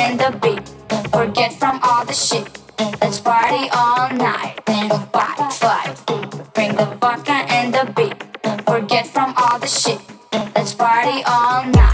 and the beat. Forget from all the shit. Let's party all night. Then fight. Bring the vodka and the beat. Forget from all the shit. Let's party all night.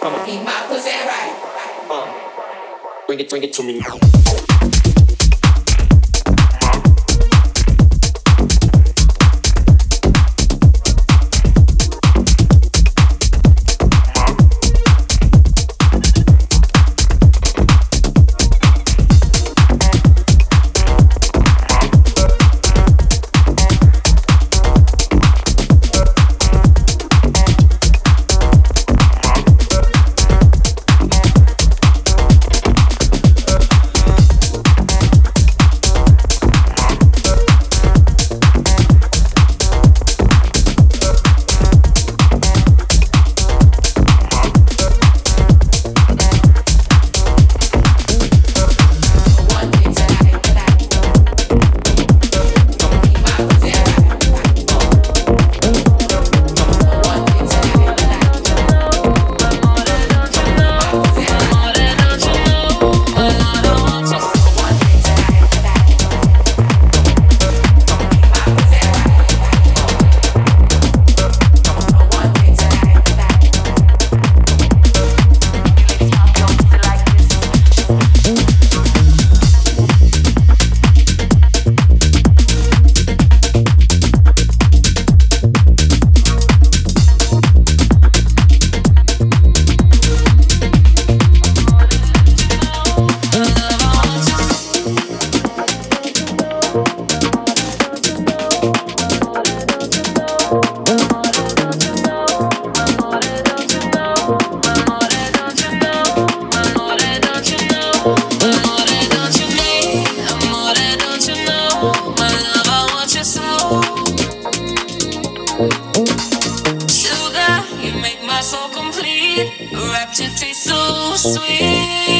Come on. Eat my pussy right. Uh, bring it, bring it to me. sweet.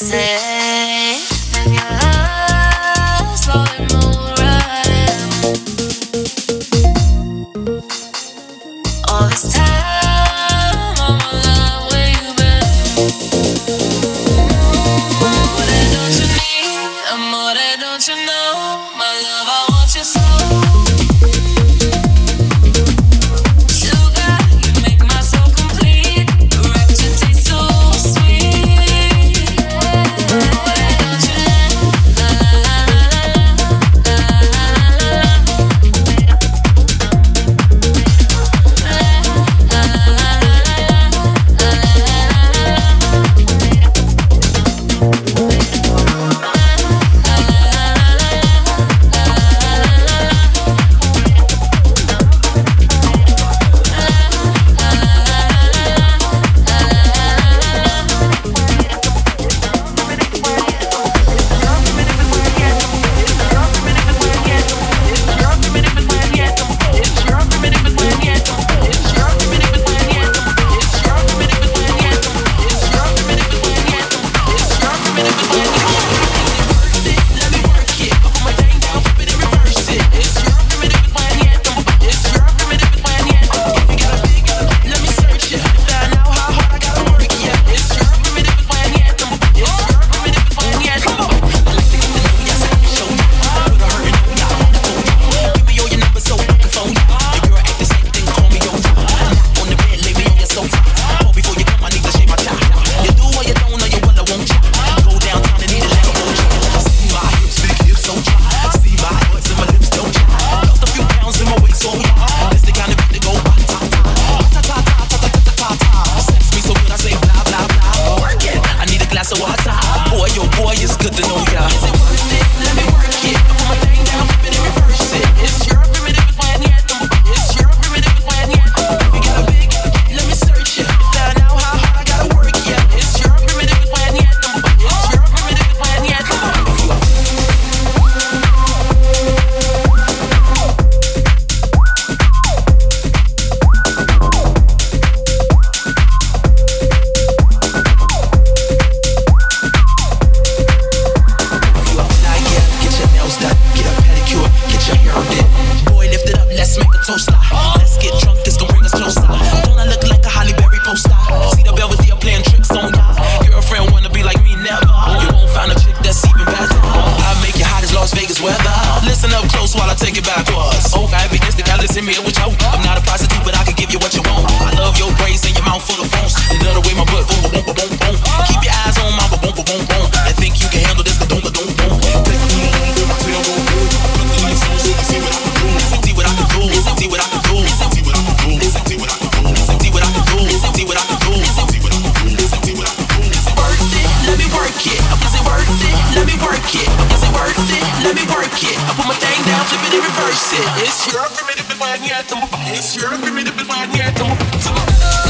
say It's your primitive, it's my, yeah, it's your primitive, it's my, yeah, it's my.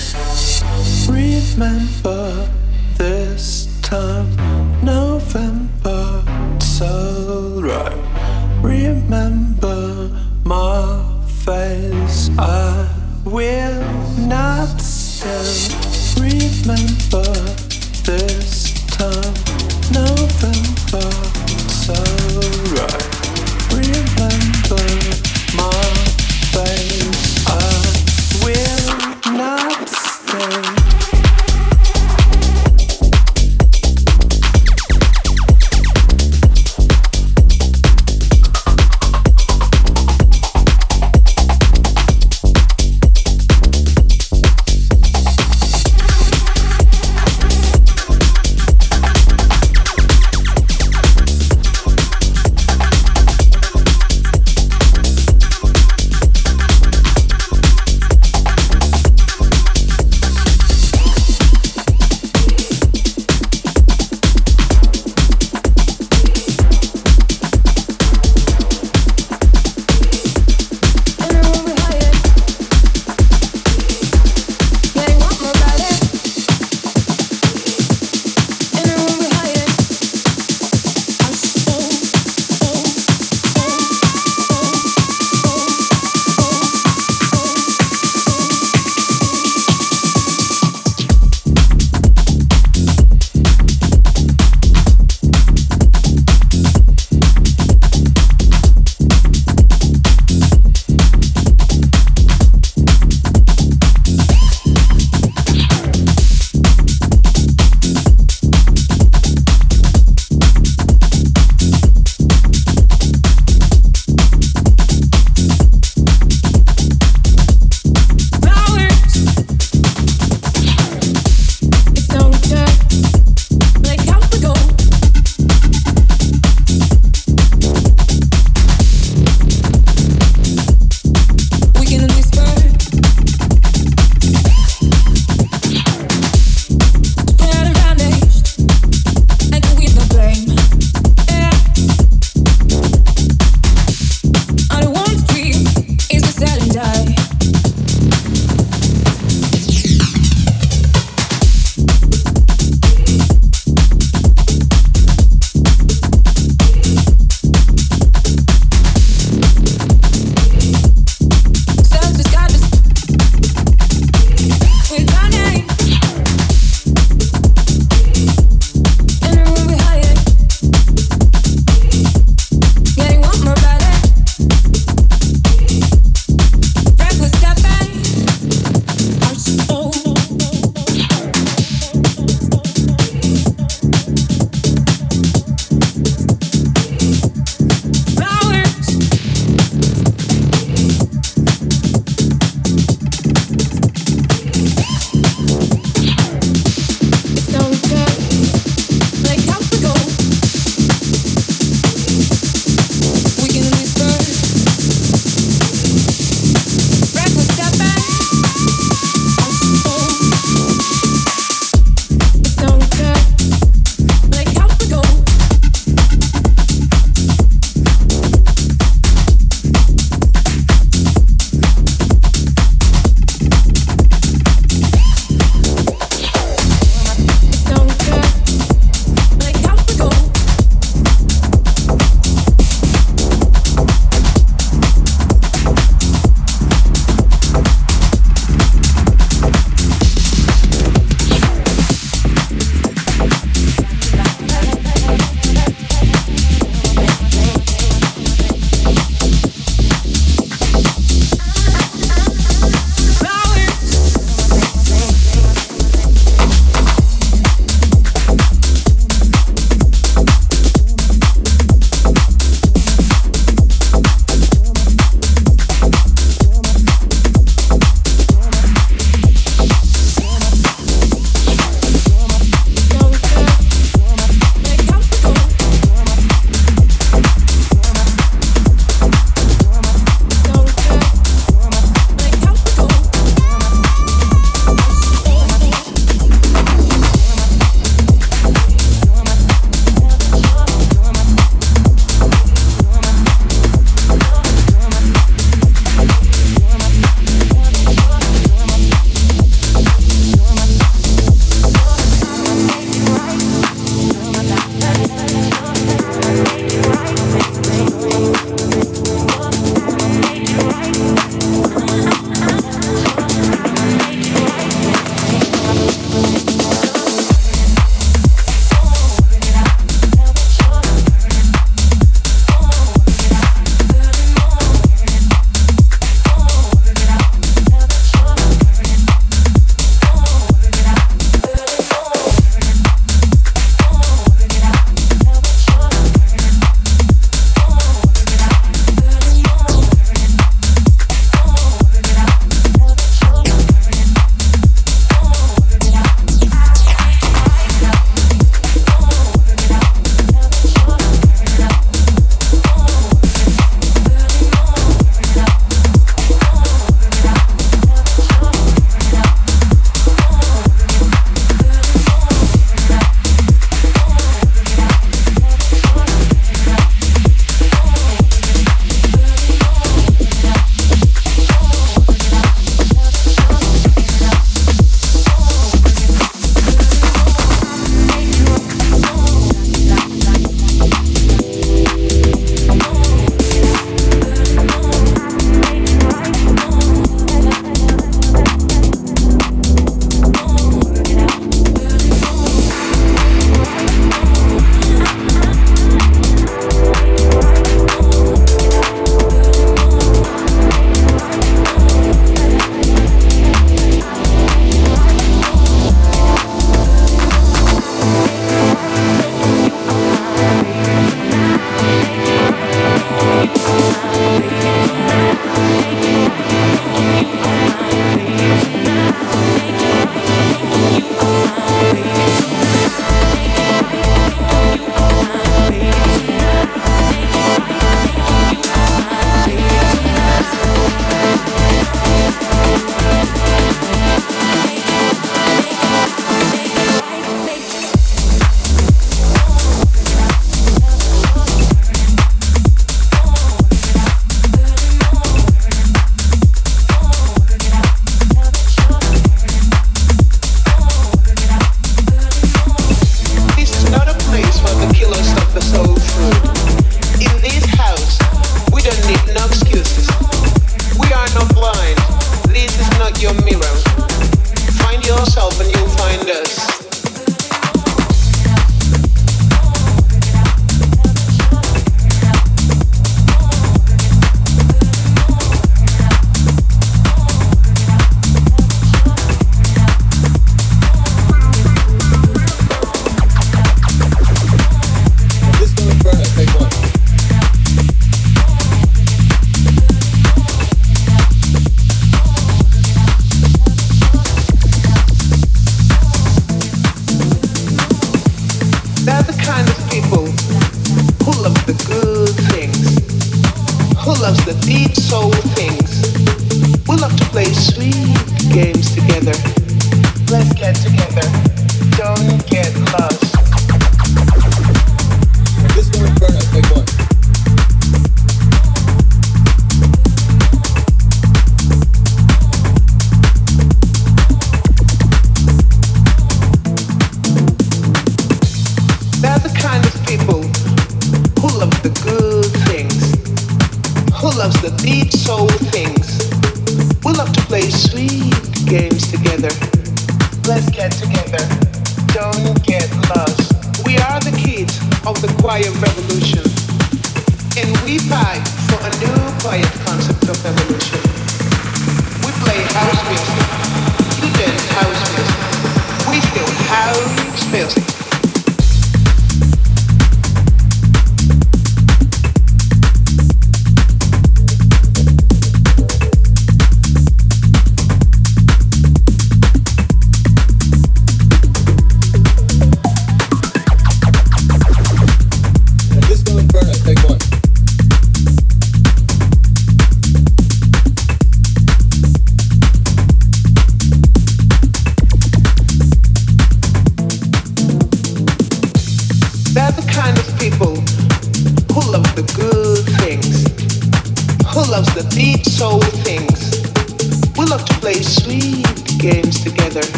games together.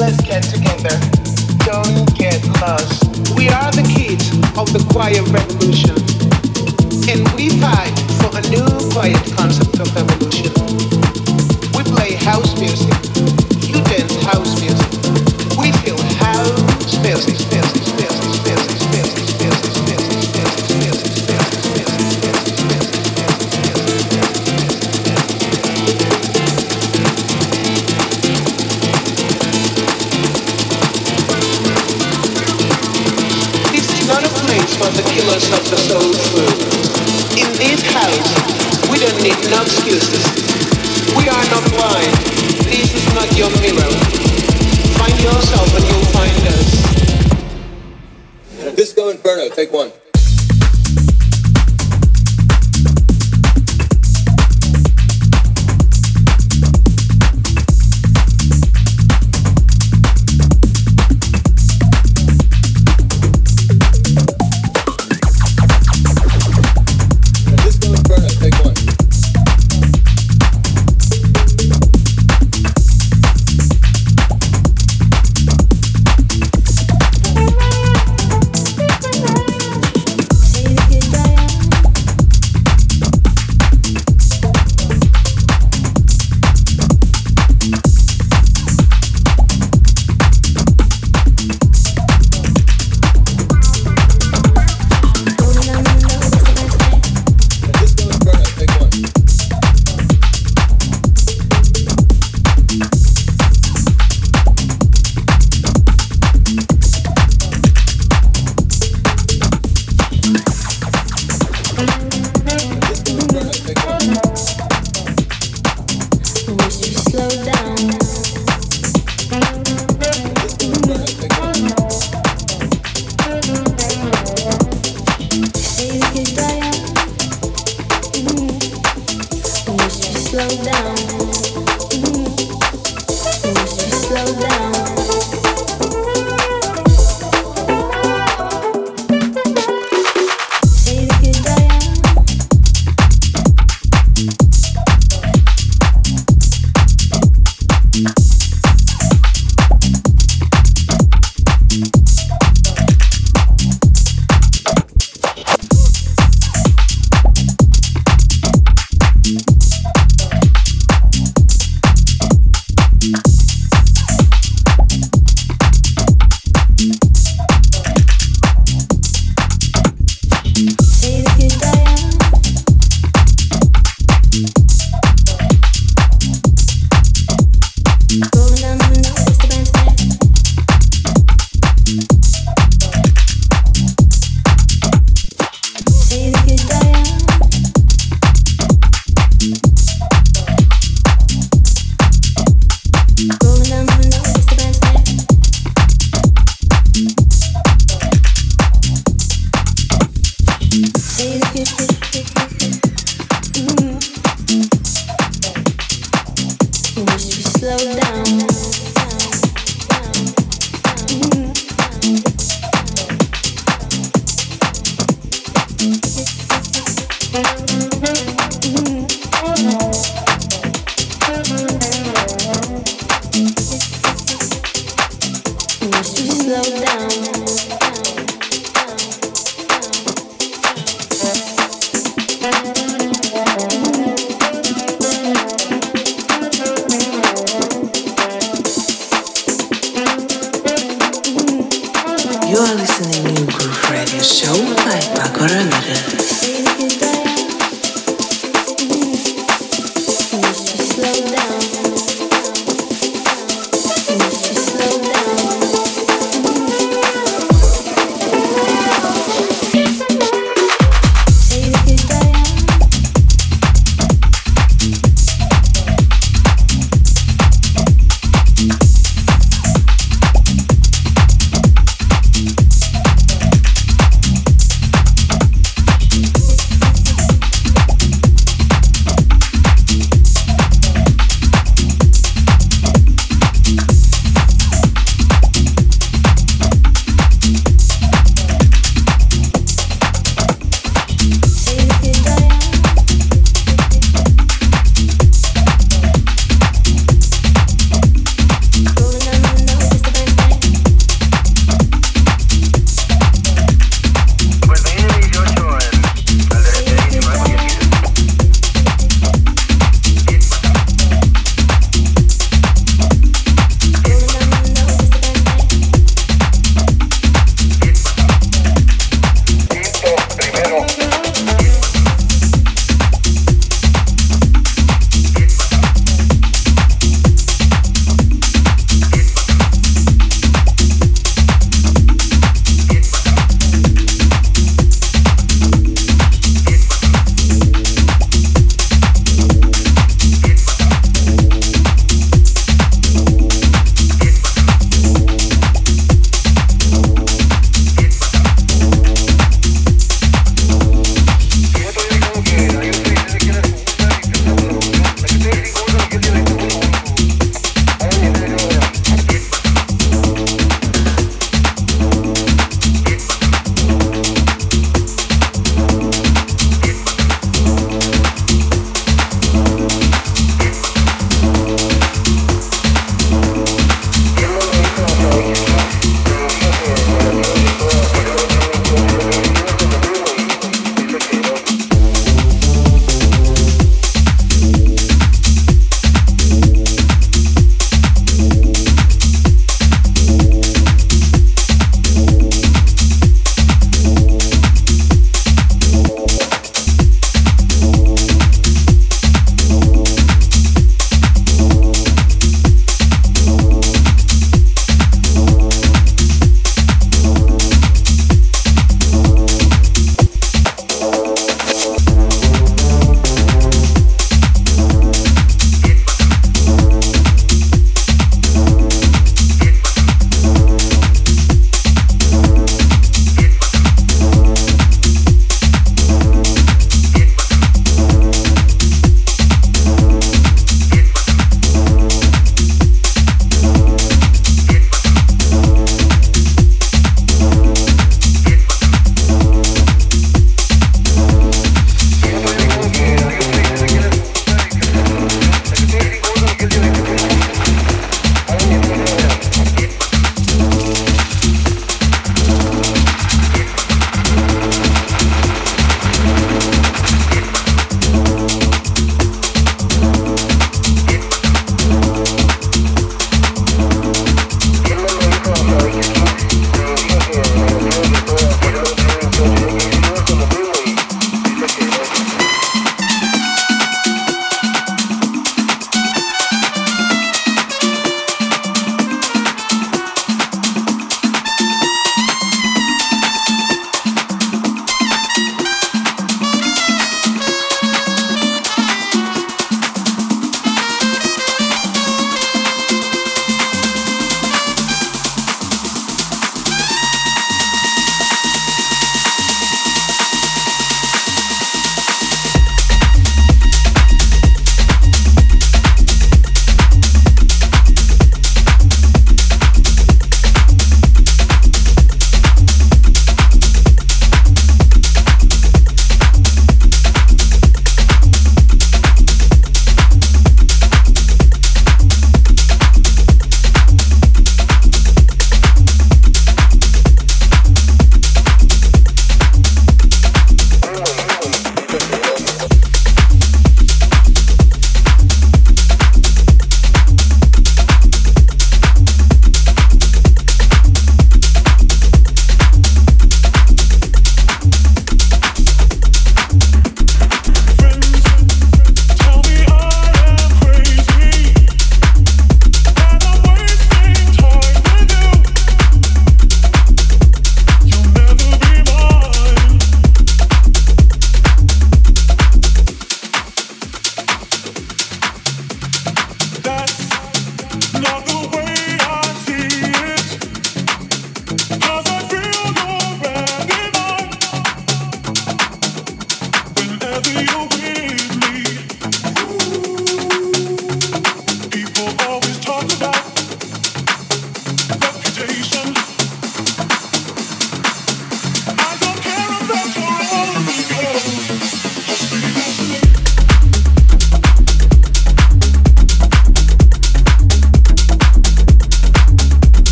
Let's get together. Don't get lost. We are the kids of the quiet revolution. And we fight for a new quiet concept of evolution. We play house music. excuses.